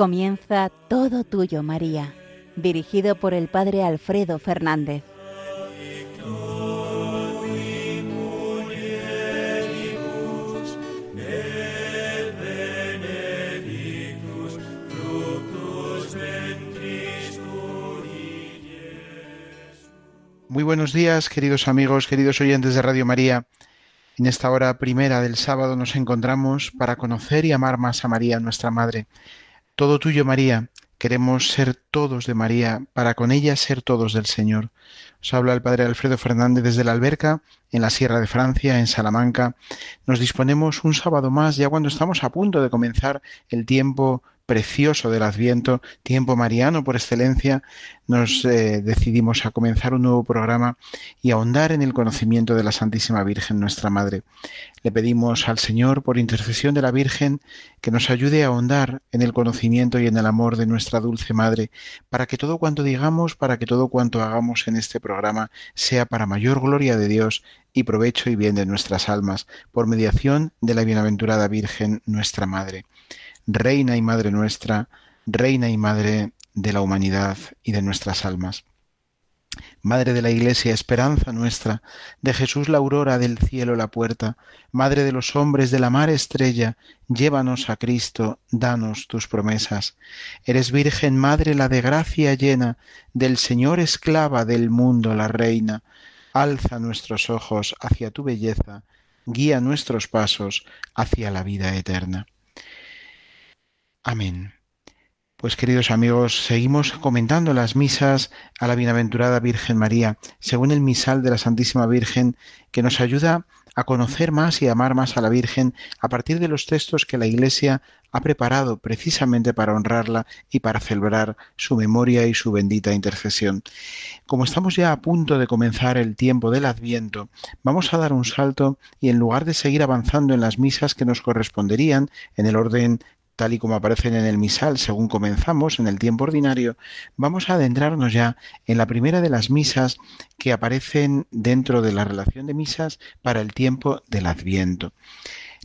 Comienza Todo Tuyo, María, dirigido por el Padre Alfredo Fernández. Muy buenos días, queridos amigos, queridos oyentes de Radio María. En esta hora primera del sábado nos encontramos para conocer y amar más a María, nuestra Madre. Todo tuyo, María. Queremos ser todos de María, para con ella ser todos del Señor. Os habla el Padre Alfredo Fernández desde la Alberca, en la Sierra de Francia, en Salamanca. Nos disponemos un sábado más, ya cuando estamos a punto de comenzar el tiempo precioso del Adviento, tiempo mariano por excelencia, nos eh, decidimos a comenzar un nuevo programa y ahondar en el conocimiento de la Santísima Virgen, nuestra Madre. Le pedimos al Señor, por intercesión de la Virgen, que nos ayude a ahondar en el conocimiento y en el amor de nuestra dulce Madre, para que todo cuanto digamos, para que todo cuanto hagamos en este programa sea para mayor gloria de Dios y provecho y bien de nuestras almas, por mediación de la bienaventurada Virgen, nuestra Madre. Reina y Madre nuestra, Reina y Madre de la humanidad y de nuestras almas. Madre de la Iglesia, esperanza nuestra, de Jesús la aurora, del cielo la puerta, Madre de los hombres, de la mar estrella, llévanos a Cristo, danos tus promesas. Eres Virgen Madre, la de gracia llena, del Señor esclava, del mundo la reina. Alza nuestros ojos hacia tu belleza, guía nuestros pasos hacia la vida eterna. Amén. Pues queridos amigos, seguimos comentando las misas a la bienaventurada Virgen María, según el misal de la Santísima Virgen, que nos ayuda a conocer más y amar más a la Virgen a partir de los textos que la Iglesia ha preparado precisamente para honrarla y para celebrar su memoria y su bendita intercesión. Como estamos ya a punto de comenzar el tiempo del Adviento, vamos a dar un salto y en lugar de seguir avanzando en las misas que nos corresponderían en el orden tal y como aparecen en el misal según comenzamos en el tiempo ordinario, vamos a adentrarnos ya en la primera de las misas que aparecen dentro de la relación de misas para el tiempo del Adviento.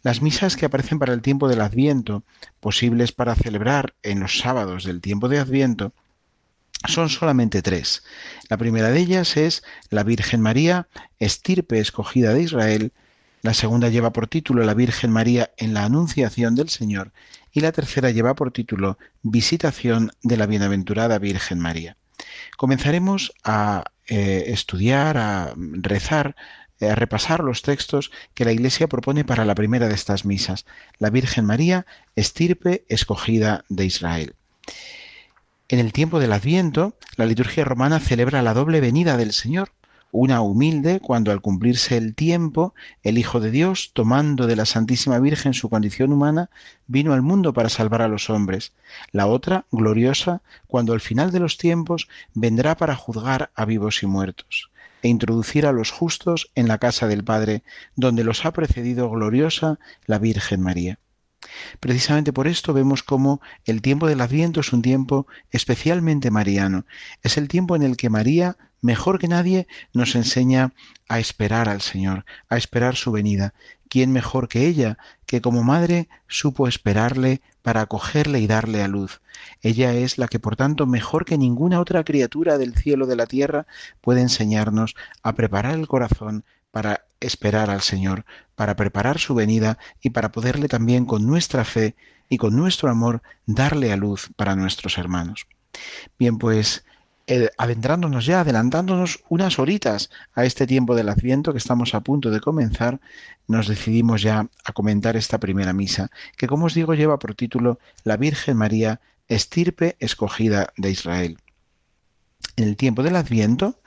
Las misas que aparecen para el tiempo del Adviento, posibles para celebrar en los sábados del tiempo de Adviento, son solamente tres. La primera de ellas es la Virgen María, estirpe escogida de Israel, la segunda lleva por título La Virgen María en la Anunciación del Señor y la tercera lleva por título Visitación de la Bienaventurada Virgen María. Comenzaremos a eh, estudiar, a rezar, eh, a repasar los textos que la Iglesia propone para la primera de estas misas, la Virgen María, estirpe escogida de Israel. En el tiempo del Adviento, la liturgia romana celebra la doble venida del Señor, una humilde cuando al cumplirse el tiempo, el Hijo de Dios, tomando de la Santísima Virgen su condición humana, vino al mundo para salvar a los hombres. La otra, gloriosa, cuando al final de los tiempos vendrá para juzgar a vivos y muertos e introducir a los justos en la casa del Padre, donde los ha precedido gloriosa la Virgen María. Precisamente por esto vemos cómo el tiempo del Adviento es un tiempo especialmente mariano. Es el tiempo en el que María mejor que nadie nos enseña a esperar al Señor, a esperar su venida. ¿Quién mejor que ella, que como madre supo esperarle para acogerle y darle a luz? Ella es la que, por tanto, mejor que ninguna otra criatura del cielo de la tierra, puede enseñarnos a preparar el corazón para esperar al Señor, para preparar su venida y para poderle también con nuestra fe y con nuestro amor darle a luz para nuestros hermanos. Bien, pues eh, adentrándonos ya, adelantándonos unas horitas a este tiempo del Adviento que estamos a punto de comenzar, nos decidimos ya a comentar esta primera misa, que como os digo lleva por título La Virgen María, estirpe escogida de Israel. En el tiempo del Adviento,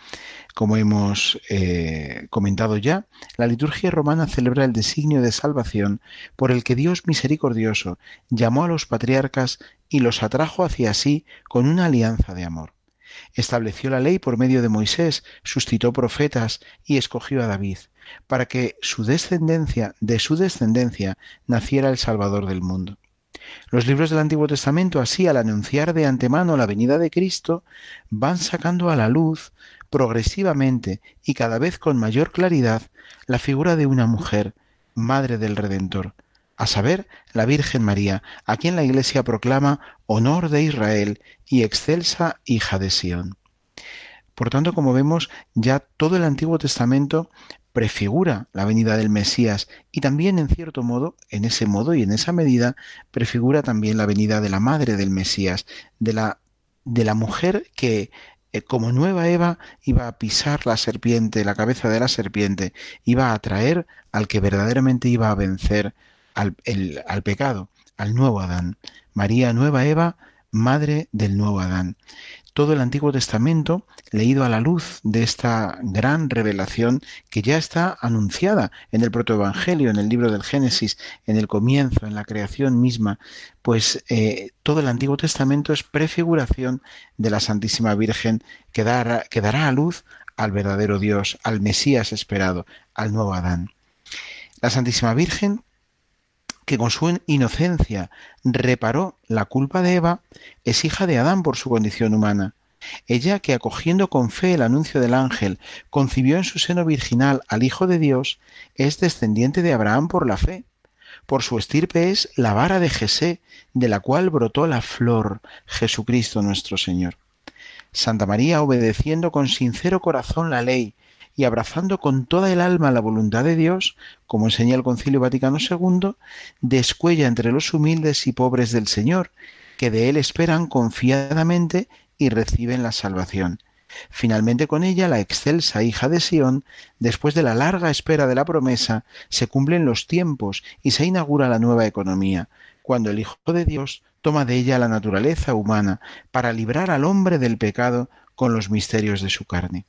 como hemos eh, comentado ya, la liturgia romana celebra el designio de salvación por el que Dios misericordioso llamó a los patriarcas y los atrajo hacia sí con una alianza de amor estableció la ley por medio de Moisés, suscitó profetas y escogió a David, para que su descendencia, de su descendencia, naciera el Salvador del mundo. Los libros del Antiguo Testamento, así, al anunciar de antemano la venida de Cristo, van sacando a la luz progresivamente y cada vez con mayor claridad la figura de una mujer, madre del Redentor, a saber, la Virgen María, a quien la Iglesia proclama honor de Israel y excelsa hija de Sión. Por tanto, como vemos, ya todo el Antiguo Testamento prefigura la venida del Mesías y también, en cierto modo, en ese modo y en esa medida, prefigura también la venida de la madre del Mesías, de la, de la mujer que eh, como nueva Eva iba a pisar la serpiente, la cabeza de la serpiente, iba a atraer al que verdaderamente iba a vencer al, al pecado, al nuevo Adán. María, nueva Eva, madre del nuevo Adán todo el Antiguo Testamento leído a la luz de esta gran revelación que ya está anunciada en el protoevangelio, en el libro del Génesis, en el comienzo, en la creación misma, pues eh, todo el Antiguo Testamento es prefiguración de la Santísima Virgen que dará, que dará a luz al verdadero Dios, al Mesías esperado, al nuevo Adán. La Santísima Virgen que con su inocencia reparó la culpa de Eva, es hija de Adán por su condición humana. Ella que acogiendo con fe el anuncio del ángel, concibió en su seno virginal al Hijo de Dios, es descendiente de Abraham por la fe. Por su estirpe es la vara de Jesé, de la cual brotó la flor, Jesucristo nuestro Señor. Santa María, obedeciendo con sincero corazón la ley, y abrazando con toda el alma la voluntad de Dios, como enseña el Concilio Vaticano II, descuella entre los humildes y pobres del Señor, que de Él esperan confiadamente y reciben la salvación. Finalmente con ella, la excelsa hija de Sión, después de la larga espera de la promesa, se cumplen los tiempos y se inaugura la nueva economía, cuando el Hijo de Dios toma de ella la naturaleza humana para librar al hombre del pecado con los misterios de su carne.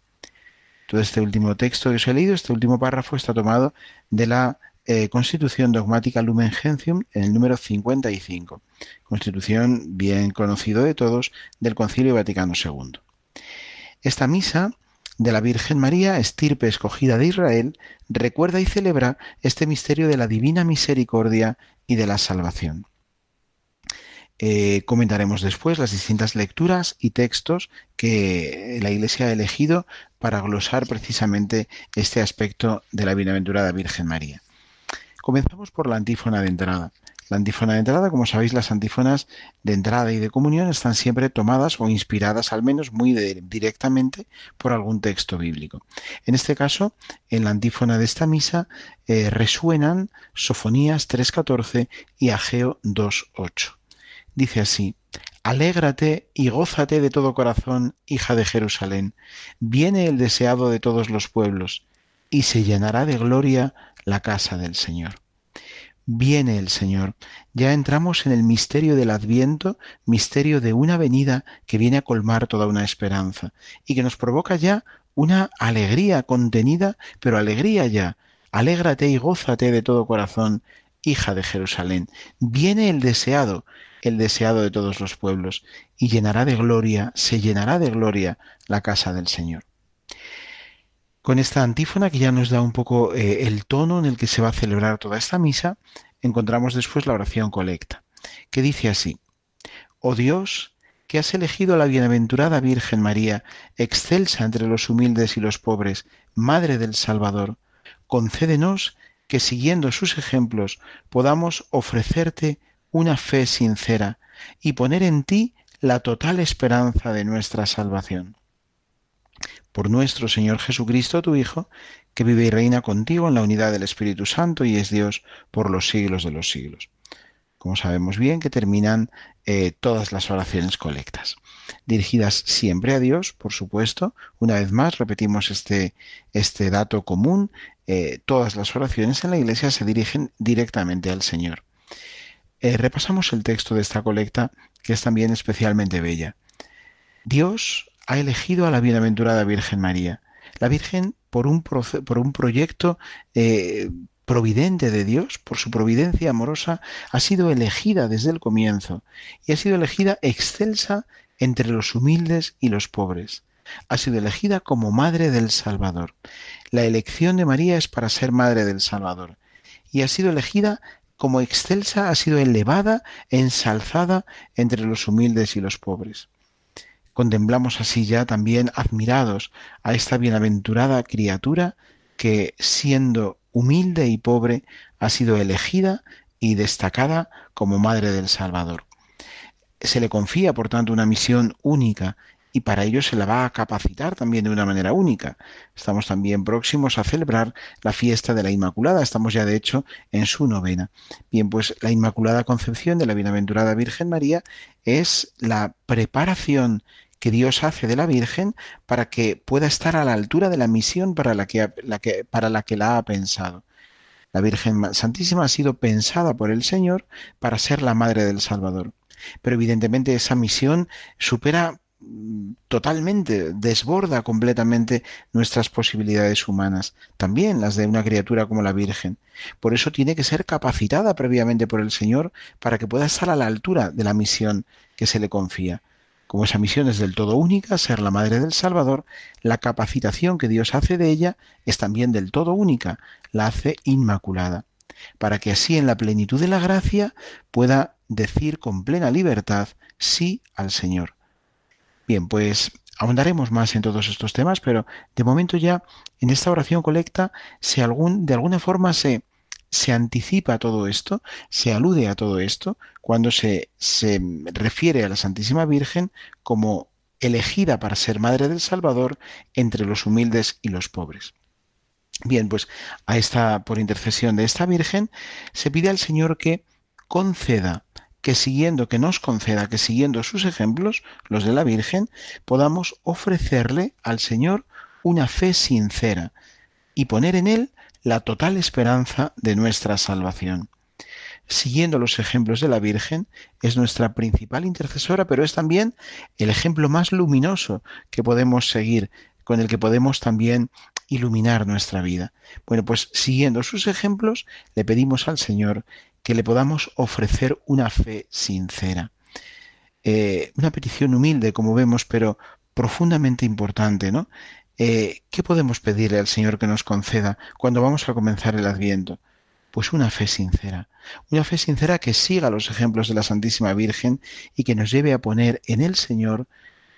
Todo este último texto que os he leído, este último párrafo, está tomado de la eh, Constitución Dogmática Lumen Gentium en el número 55. Constitución bien conocido de todos del Concilio Vaticano II. Esta misa de la Virgen María, estirpe escogida de Israel, recuerda y celebra este misterio de la divina misericordia y de la salvación. Eh, comentaremos después las distintas lecturas y textos que la Iglesia ha elegido para glosar precisamente este aspecto de la bienaventurada Virgen María. Comenzamos por la antífona de entrada. La antífona de entrada, como sabéis, las antífonas de entrada y de comunión están siempre tomadas o inspiradas al menos muy directamente por algún texto bíblico. En este caso, en la antífona de esta misa eh, resuenan Sofonías 3.14 y Ageo 2.8 dice así, Alégrate y gózate de todo corazón, hija de Jerusalén. Viene el deseado de todos los pueblos, y se llenará de gloria la casa del Señor. Viene el Señor. Ya entramos en el misterio del Adviento, misterio de una venida que viene a colmar toda una esperanza y que nos provoca ya una alegría contenida, pero alegría ya. Alégrate y gózate de todo corazón, hija de Jerusalén. Viene el deseado, el deseado de todos los pueblos, y llenará de gloria, se llenará de gloria la casa del Señor. Con esta antífona que ya nos da un poco eh, el tono en el que se va a celebrar toda esta misa, encontramos después la oración colecta, que dice así, Oh Dios, que has elegido a la bienaventurada Virgen María, excelsa entre los humildes y los pobres, Madre del Salvador, concédenos que siguiendo sus ejemplos podamos ofrecerte una fe sincera y poner en ti la total esperanza de nuestra salvación. Por nuestro Señor Jesucristo, tu Hijo, que vive y reina contigo en la unidad del Espíritu Santo y es Dios por los siglos de los siglos. Como sabemos bien que terminan eh, todas las oraciones colectas, dirigidas siempre a Dios, por supuesto. Una vez más, repetimos este, este dato común, eh, todas las oraciones en la Iglesia se dirigen directamente al Señor. Eh, repasamos el texto de esta colecta, que es también especialmente bella. Dios ha elegido a la bienaventurada Virgen María. La Virgen, por un, por un proyecto eh, providente de Dios, por su providencia amorosa, ha sido elegida desde el comienzo y ha sido elegida excelsa entre los humildes y los pobres. Ha sido elegida como madre del Salvador. La elección de María es para ser madre del Salvador y ha sido elegida como excelsa ha sido elevada, ensalzada entre los humildes y los pobres. Contemplamos así ya también admirados a esta bienaventurada criatura que, siendo humilde y pobre, ha sido elegida y destacada como Madre del Salvador. Se le confía, por tanto, una misión única y para ello se la va a capacitar también de una manera única. Estamos también próximos a celebrar la fiesta de la Inmaculada, estamos ya de hecho en su novena. Bien, pues la Inmaculada Concepción de la Bienaventurada Virgen María es la preparación que Dios hace de la Virgen para que pueda estar a la altura de la misión para la que, la que, para la, que la ha pensado. La Virgen Santísima ha sido pensada por el Señor para ser la Madre del Salvador. Pero evidentemente esa misión supera totalmente, desborda completamente nuestras posibilidades humanas, también las de una criatura como la Virgen. Por eso tiene que ser capacitada previamente por el Señor para que pueda estar a la altura de la misión que se le confía. Como esa misión es del todo única, ser la Madre del Salvador, la capacitación que Dios hace de ella es también del todo única, la hace inmaculada, para que así en la plenitud de la gracia pueda decir con plena libertad sí al Señor. Bien, pues ahondaremos más en todos estos temas, pero de momento ya en esta oración colecta, algún, de alguna forma se, se anticipa todo esto, se alude a todo esto, cuando se, se refiere a la Santísima Virgen como elegida para ser Madre del Salvador entre los humildes y los pobres. Bien, pues a esta, por intercesión de esta Virgen, se pide al Señor que conceda que siguiendo, que nos conceda que siguiendo sus ejemplos, los de la Virgen, podamos ofrecerle al Señor una fe sincera y poner en Él la total esperanza de nuestra salvación. Siguiendo los ejemplos de la Virgen, es nuestra principal intercesora, pero es también el ejemplo más luminoso que podemos seguir, con el que podemos también iluminar nuestra vida. Bueno, pues siguiendo sus ejemplos, le pedimos al Señor que le podamos ofrecer una fe sincera. Eh, una petición humilde, como vemos, pero profundamente importante, ¿no? Eh, ¿Qué podemos pedirle al Señor que nos conceda cuando vamos a comenzar el Adviento? Pues una fe sincera, una fe sincera que siga los ejemplos de la Santísima Virgen y que nos lleve a poner en el Señor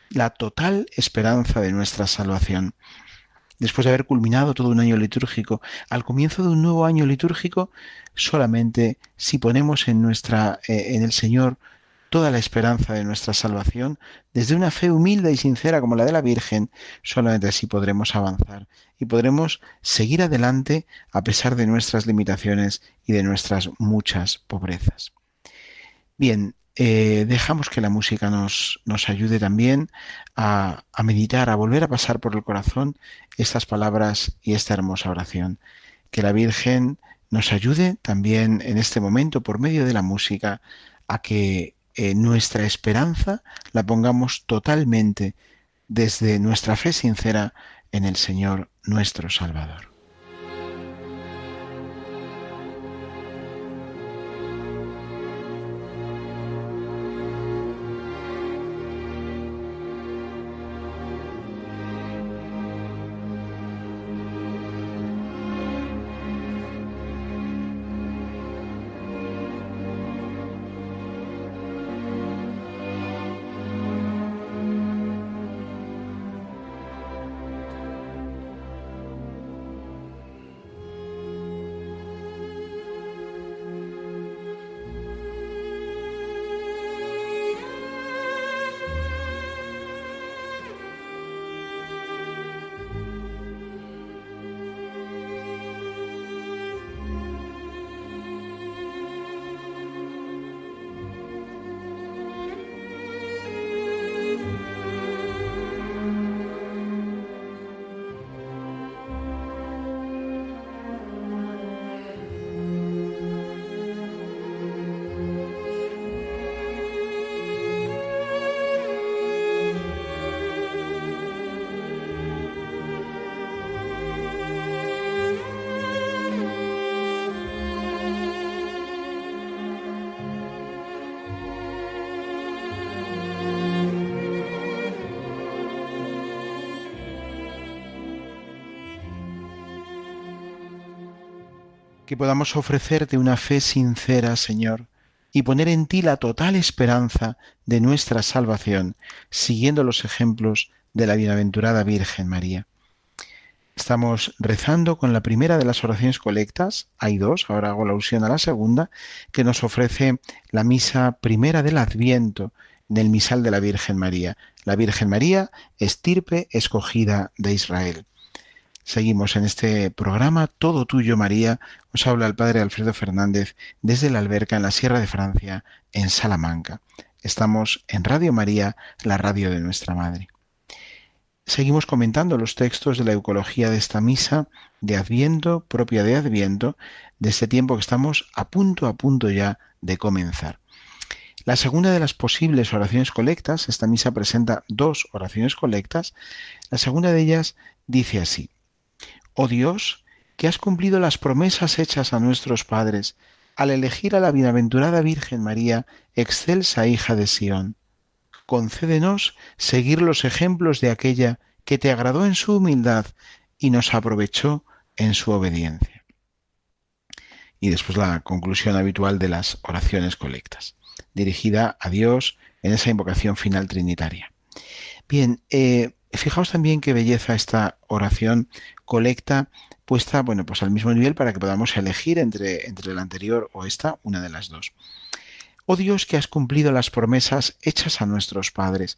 la total esperanza de nuestra salvación después de haber culminado todo un año litúrgico, al comienzo de un nuevo año litúrgico, solamente si ponemos en nuestra eh, en el Señor toda la esperanza de nuestra salvación, desde una fe humilde y sincera como la de la Virgen, solamente así podremos avanzar y podremos seguir adelante a pesar de nuestras limitaciones y de nuestras muchas pobrezas. Bien, eh, dejamos que la música nos, nos ayude también a, meditar, a volver a pasar por el corazón estas palabras y esta hermosa oración. Que la Virgen nos ayude también en este momento, por medio de la música, a que eh, nuestra esperanza la pongamos totalmente desde nuestra fe sincera en el Señor nuestro Salvador. Que podamos ofrecerte una fe sincera, Señor, y poner en ti la total esperanza de nuestra salvación, siguiendo los ejemplos de la bienaventurada Virgen María. Estamos rezando con la primera de las oraciones colectas, hay dos, ahora hago la alusión a la segunda, que nos ofrece la misa primera del Adviento del misal de la Virgen María. La Virgen María, estirpe escogida de Israel. Seguimos en este programa Todo Tuyo María. Os habla el Padre Alfredo Fernández desde la alberca en la Sierra de Francia, en Salamanca. Estamos en Radio María, la radio de nuestra Madre. Seguimos comentando los textos de la Eucología de esta misa de Adviento, propia de Adviento, de este tiempo que estamos a punto, a punto ya de comenzar. La segunda de las posibles oraciones colectas, esta misa presenta dos oraciones colectas, la segunda de ellas dice así, Oh Dios, que has cumplido las promesas hechas a nuestros padres al elegir a la bienaventurada Virgen María, excelsa hija de Sión concédenos seguir los ejemplos de aquella que te agradó en su humildad y nos aprovechó en su obediencia. Y después la conclusión habitual de las oraciones colectas, dirigida a Dios en esa invocación final trinitaria. Bien, eh, fijaos también qué belleza esta oración colecta puesta, bueno, pues al mismo nivel para que podamos elegir entre, entre la anterior o esta, una de las dos. Oh Dios que has cumplido las promesas hechas a nuestros padres.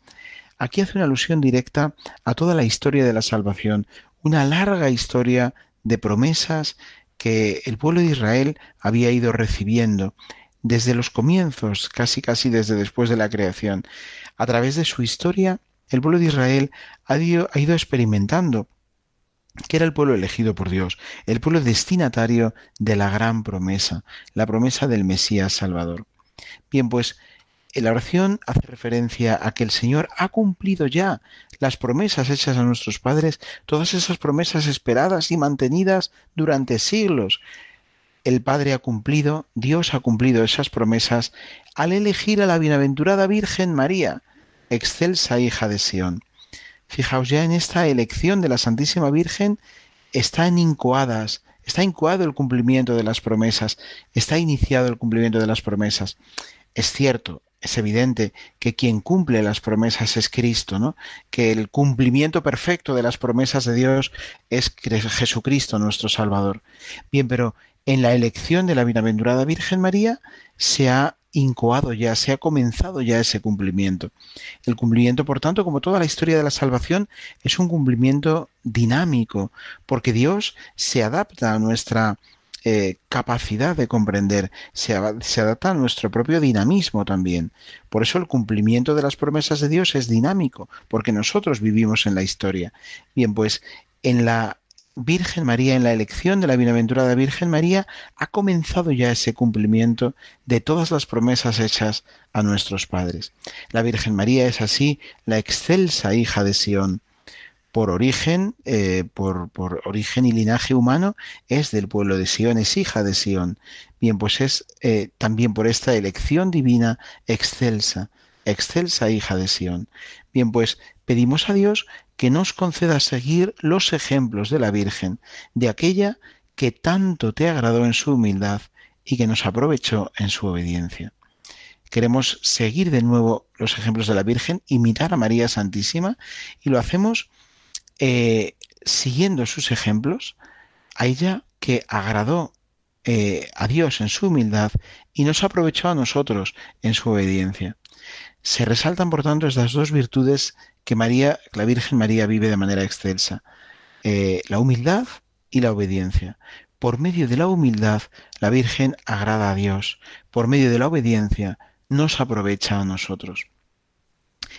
Aquí hace una alusión directa a toda la historia de la salvación, una larga historia de promesas que el pueblo de Israel había ido recibiendo desde los comienzos, casi casi desde después de la creación. A través de su historia, el pueblo de Israel ha ido, experimentando que era el pueblo elegido por Dios, el pueblo destinatario de la gran promesa, la promesa del Mesías Salvador. Bien, pues la oración hace referencia a que el Señor ha cumplido ya las promesas hechas a nuestros padres, todas esas promesas esperadas y mantenidas durante siglos. El Padre ha cumplido, Dios ha cumplido esas promesas al elegir a la bienaventurada Virgen María, excelsa hija de Sión. Fijaos ya en esta elección de la Santísima Virgen están incoadas Está incoado el cumplimiento de las promesas, está iniciado el cumplimiento de las promesas. Es cierto, es evidente que quien cumple las promesas es Cristo, ¿no? Que el cumplimiento perfecto de las promesas de Dios es Jesucristo nuestro Salvador. Bien, pero en la elección de la bienaventurada Virgen María se ha incoado ya, se ha comenzado ya ese cumplimiento. El cumplimiento, por tanto, como toda la historia de la salvación, es un cumplimiento dinámico, porque Dios se adapta a nuestra eh, capacidad de comprender, se, se adapta a nuestro propio dinamismo también. Por eso el cumplimiento de las promesas de Dios es dinámico, porque nosotros vivimos en la historia. Bien, pues en la Virgen María, en la elección de la bienaventurada Virgen María, ha comenzado ya ese cumplimiento de todas las promesas hechas a nuestros padres. La Virgen María es así la excelsa hija de Sión. Por origen, eh, por, origen y linaje humano, es del pueblo de Sión, es hija de Sión. Bien, pues es eh, también por esta elección divina excelsa, excelsa hija de Sión. Bien, pues pedimos a Dios que nos conceda seguir los ejemplos de la Virgen, de aquella que tanto te agradó en su humildad y que nos aprovechó en su obediencia. Queremos seguir de nuevo los ejemplos de la Virgen, imitar a María Santísima y lo hacemos eh, siguiendo sus ejemplos, a ella que agradó eh, a Dios en su humildad y nos aprovechó a nosotros en su obediencia. Se resaltan, por tanto, estas dos virtudes que María, la Virgen María vive de manera excelsa. Eh, la humildad y la obediencia. Por medio de la humildad, la Virgen agrada a Dios. Por medio de la obediencia, nos aprovecha a nosotros.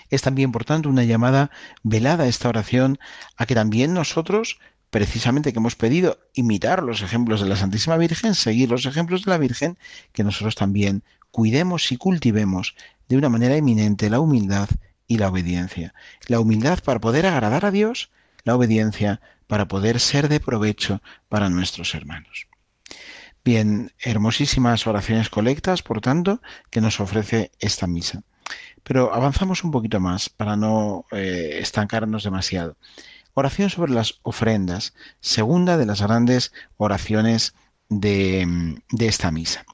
Es también, por tanto, una llamada velada esta oración a que también nosotros, precisamente que hemos pedido imitar los ejemplos de la Santísima Virgen, seguir los ejemplos de la Virgen, que nosotros también cuidemos y cultivemos de una manera eminente la humildad y la obediencia. La humildad para poder agradar a Dios, la obediencia para poder ser de provecho para nuestros hermanos. Bien, hermosísimas oraciones colectas, por tanto, que nos ofrece esta misa. Pero avanzamos un poquito más para no eh, estancarnos demasiado. Oración sobre las ofrendas, segunda de las grandes oraciones de, de esta misa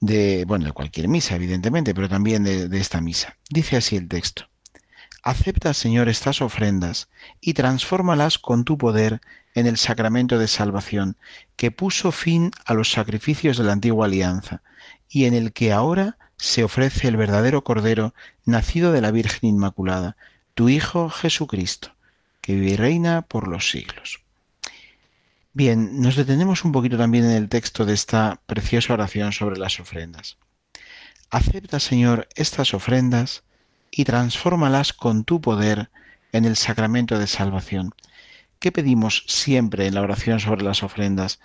de, bueno, de cualquier misa, evidentemente, pero también de, esta misa. Dice así el texto. Acepta, Señor, estas ofrendas y transfórmalas con tu poder en el sacramento de salvación, que puso fin a los sacrificios de la antigua alianza, y en el que ahora se ofrece el verdadero Cordero, nacido de la Virgen Inmaculada, tu Hijo Jesucristo, que vive y reina por los siglos. Bien, nos detenemos un poquito también en el texto de esta preciosa oración sobre las ofrendas. Acepta, Señor, estas ofrendas y transfórmalas con tu poder en el sacramento de salvación. ¿Qué pedimos siempre en la oración sobre las ofrendas?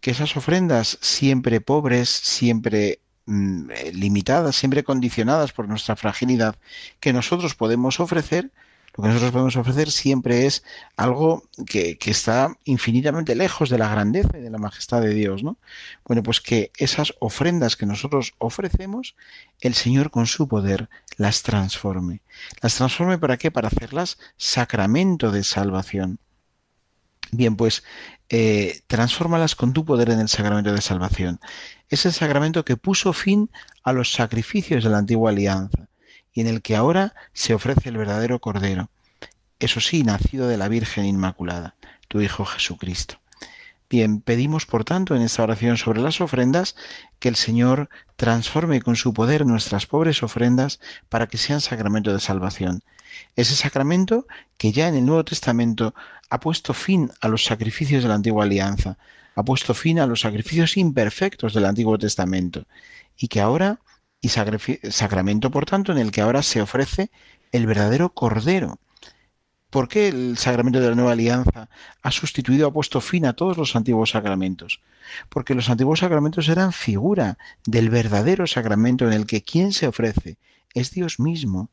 Que esas ofrendas siempre pobres, siempre mm, eh, limitadas, siempre condicionadas por nuestra fragilidad, que nosotros podemos ofrecer, lo que nosotros podemos ofrecer siempre es algo que, está infinitamente lejos de la grandeza y de la majestad de Dios, ¿no? Bueno, pues que esas ofrendas que nosotros ofrecemos, el Señor con su poder las transforme. ¿Las transforme para qué? Para hacerlas sacramento de salvación. Bien, pues eh, transfórmalas con tu poder en el sacramento de salvación. Es el sacramento que puso fin a los sacrificios de la antigua alianza y en el que ahora se ofrece el verdadero Cordero, eso sí, nacido de la Virgen Inmaculada, tu Hijo Jesucristo. Bien, pedimos por tanto en esta oración sobre las ofrendas que el Señor transforme con su poder nuestras pobres ofrendas para que sean sacramento de salvación. Ese sacramento que ya en el Nuevo Testamento ha puesto fin a los sacrificios de la antigua alianza, ha puesto fin a los sacrificios imperfectos del Antiguo Testamento y que ahora y sacramento, por tanto, en el que ahora se ofrece el verdadero Cordero. ¿Por qué el sacramento de la nueva alianza ha sustituido, ha puesto fin a todos los antiguos sacramentos? Porque los antiguos sacramentos eran figura del verdadero sacramento en el que quien se ofrece es Dios mismo.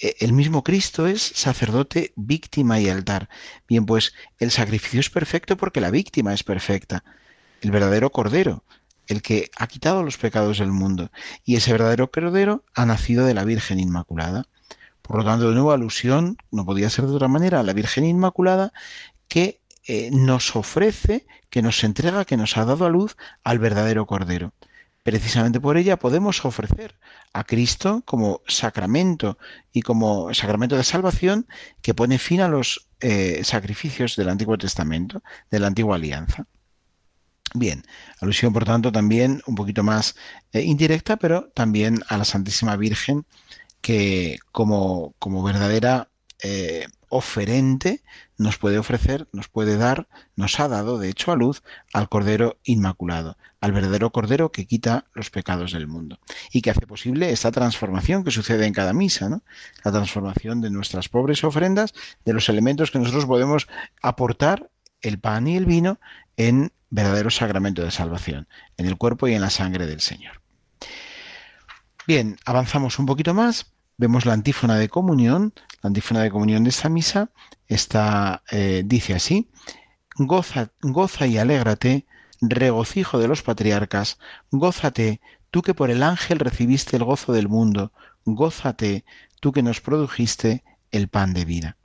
E, el mismo Cristo es sacerdote, víctima y altar. Bien, pues el sacrificio es perfecto porque la víctima es perfecta. El verdadero Cordero el que ha quitado los pecados del mundo. Y ese verdadero Cordero ha nacido de la Virgen Inmaculada. Por lo tanto, de nuevo, alusión, no podía ser de otra manera, a la Virgen Inmaculada que eh, nos ofrece, que nos entrega, que nos ha dado a luz al verdadero Cordero. Precisamente por ella podemos ofrecer a Cristo como sacramento y como sacramento de salvación que pone fin a los eh, sacrificios del Antiguo Testamento, de la antigua alianza. Bien, alusión por tanto también un poquito más eh, indirecta, pero también a la Santísima Virgen que como, como verdadera eh, oferente nos puede ofrecer, nos puede dar, nos ha dado de hecho a luz al Cordero Inmaculado, al verdadero Cordero que quita los pecados del mundo y que hace posible esta transformación que sucede en cada misa, ¿no? La transformación de nuestras pobres ofrendas, de los elementos que nosotros podemos aportar, el pan y el vino, en verdadero sacramento de salvación, en el cuerpo y en la sangre del Señor. Bien, avanzamos un poquito más, vemos la antífona de comunión, la antífona de comunión de esta misa, está, eh, dice así, goza, goza y alégrate, regocijo de los patriarcas, gózate, tú que por el ángel recibiste el gozo del mundo, gózate, tú que nos produjiste el pan de vida.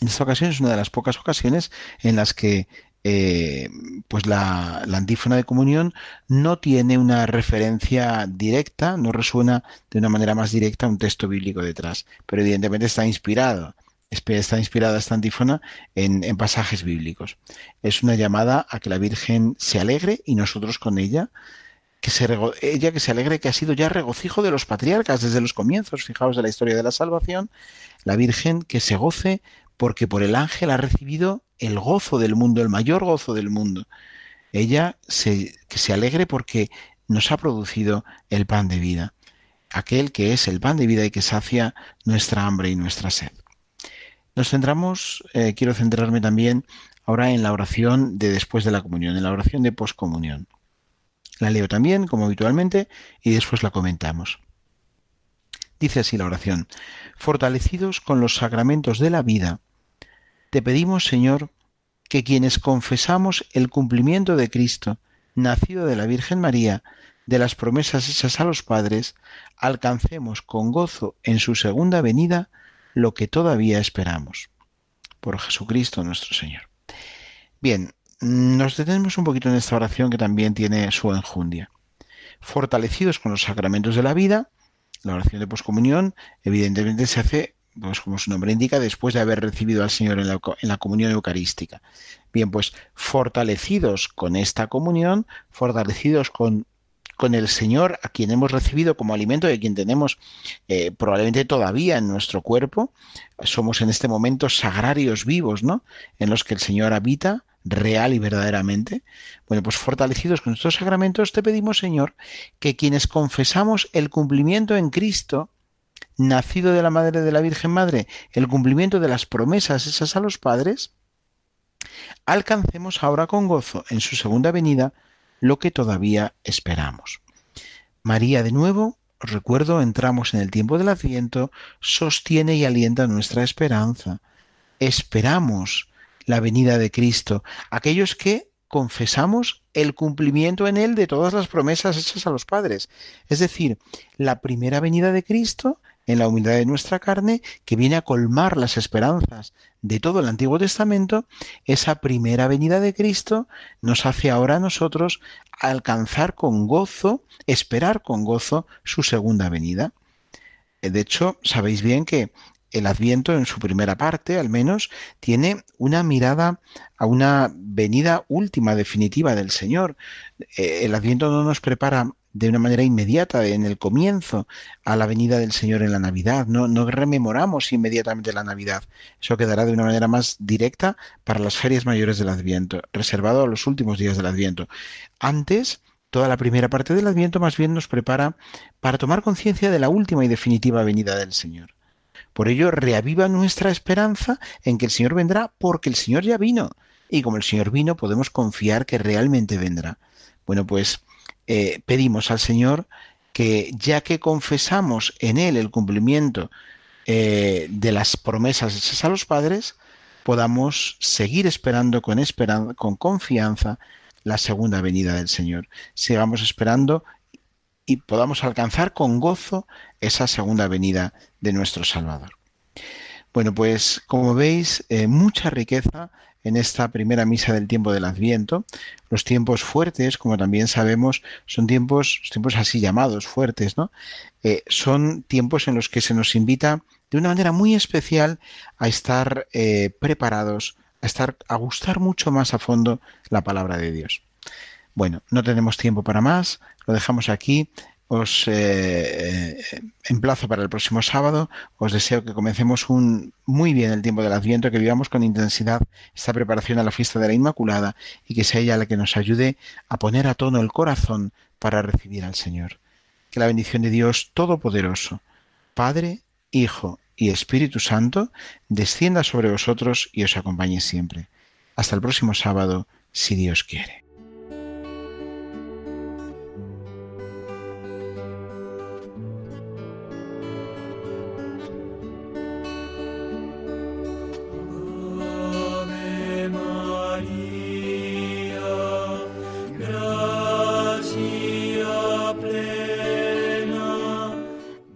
En esta ocasión es una de las pocas ocasiones en las que eh, pues la, antífona de comunión no tiene una referencia directa, no resuena de una manera más directa un texto bíblico detrás, pero evidentemente está inspirado, está inspirada esta antífona en, pasajes bíblicos. Es una llamada a que la Virgen se alegre y nosotros con ella, que se ella que se alegre que ha sido ya regocijo de los patriarcas desde los comienzos, fijaos de la historia de la salvación, la Virgen que se goce porque por el ángel ha recibido el gozo del mundo, el mayor gozo del mundo. Ella se, que se alegre porque nos ha producido el pan de vida, aquel que es el pan de vida y que sacia nuestra hambre y nuestra sed. Nos centramos, eh, quiero centrarme también ahora en la oración de después de la comunión, en la oración de poscomunión. La leo también, como habitualmente, y después la comentamos. Dice así la oración, fortalecidos con los sacramentos de la vida, te pedimos, Señor, que quienes confesamos el cumplimiento de Cristo, nacido de la Virgen María, de las promesas hechas a los padres, alcancemos con gozo en su segunda venida lo que todavía esperamos. Por Jesucristo nuestro Señor. Bien, nos detenemos un poquito en esta oración que también tiene su enjundia. Fortalecidos con los sacramentos de la vida, la oración de poscomunión evidentemente se hace pues como su nombre indica, después de haber recibido al Señor en la, en la comunión eucarística. Bien, pues fortalecidos con esta comunión, fortalecidos con con el Señor, a quien hemos recibido como alimento y a quien tenemos eh, probablemente todavía en nuestro cuerpo. Somos en este momento sagrarios vivos, ¿no? En los que el Señor habita real y verdaderamente. Bueno, pues fortalecidos con estos sacramentos, te pedimos, Señor, que quienes confesamos el cumplimiento en Cristo, nacido de la Madre de la Virgen Madre, el cumplimiento de las promesas esas a los padres, alcancemos ahora con gozo en su segunda venida lo que todavía esperamos. María, de nuevo, os recuerdo, entramos en el tiempo del Adviento, sostiene y alienta nuestra esperanza. Esperamos la venida de Cristo, aquellos que confesamos el cumplimiento en Él de todas las promesas hechas a los padres. Es decir, la primera venida de Cristo en la humildad de nuestra carne, que viene a colmar las esperanzas de todo el Antiguo Testamento, esa primera venida de Cristo nos hace ahora a nosotros alcanzar con gozo, esperar con gozo su segunda venida. De hecho, sabéis bien que el Adviento en su primera parte, al menos, tiene una mirada a una venida última, definitiva del Señor. Eh, el Adviento no nos prepara de una manera inmediata en el comienzo a la venida del Señor en la Navidad. No, no rememoramos inmediatamente la Navidad. Eso quedará de una manera más directa para las ferias mayores del Adviento, reservado a los últimos días del Adviento. Antes, toda la primera parte del Adviento más bien nos prepara para tomar conciencia de la última y definitiva venida del Señor. Por ello, reaviva nuestra esperanza en que el Señor vendrá porque el Señor ya vino. Y como el Señor vino, podemos confiar que realmente vendrá. Bueno, pues eh, pedimos al Señor que ya que confesamos en Él el cumplimiento eh, de las promesas hechas a los padres, podamos seguir esperando con, con confianza la segunda venida del Señor. Sigamos esperando y podamos alcanzar con gozo esa segunda venida de nuestro Salvador. Bueno, pues como veis, eh, mucha riqueza en esta primera misa del tiempo del Adviento. Los tiempos fuertes, como también sabemos, son tiempos, tiempos así llamados fuertes, ¿no? Eh, son tiempos en los que se nos invita de una manera muy especial a estar eh, preparados, a estar, a gustar mucho más a fondo la palabra de Dios. Bueno, no tenemos tiempo para más, lo dejamos aquí os eh, emplazo para el próximo sábado. Os deseo que comencemos un, muy bien el tiempo del Adviento, que vivamos con intensidad esta preparación a la fiesta de la Inmaculada y que sea ella la que nos ayude a poner a tono el corazón para recibir al Señor. Que la bendición de Dios Todopoderoso, Padre, Hijo y Espíritu Santo, descienda sobre vosotros y os acompañe siempre. Hasta el próximo sábado, si Dios quiere.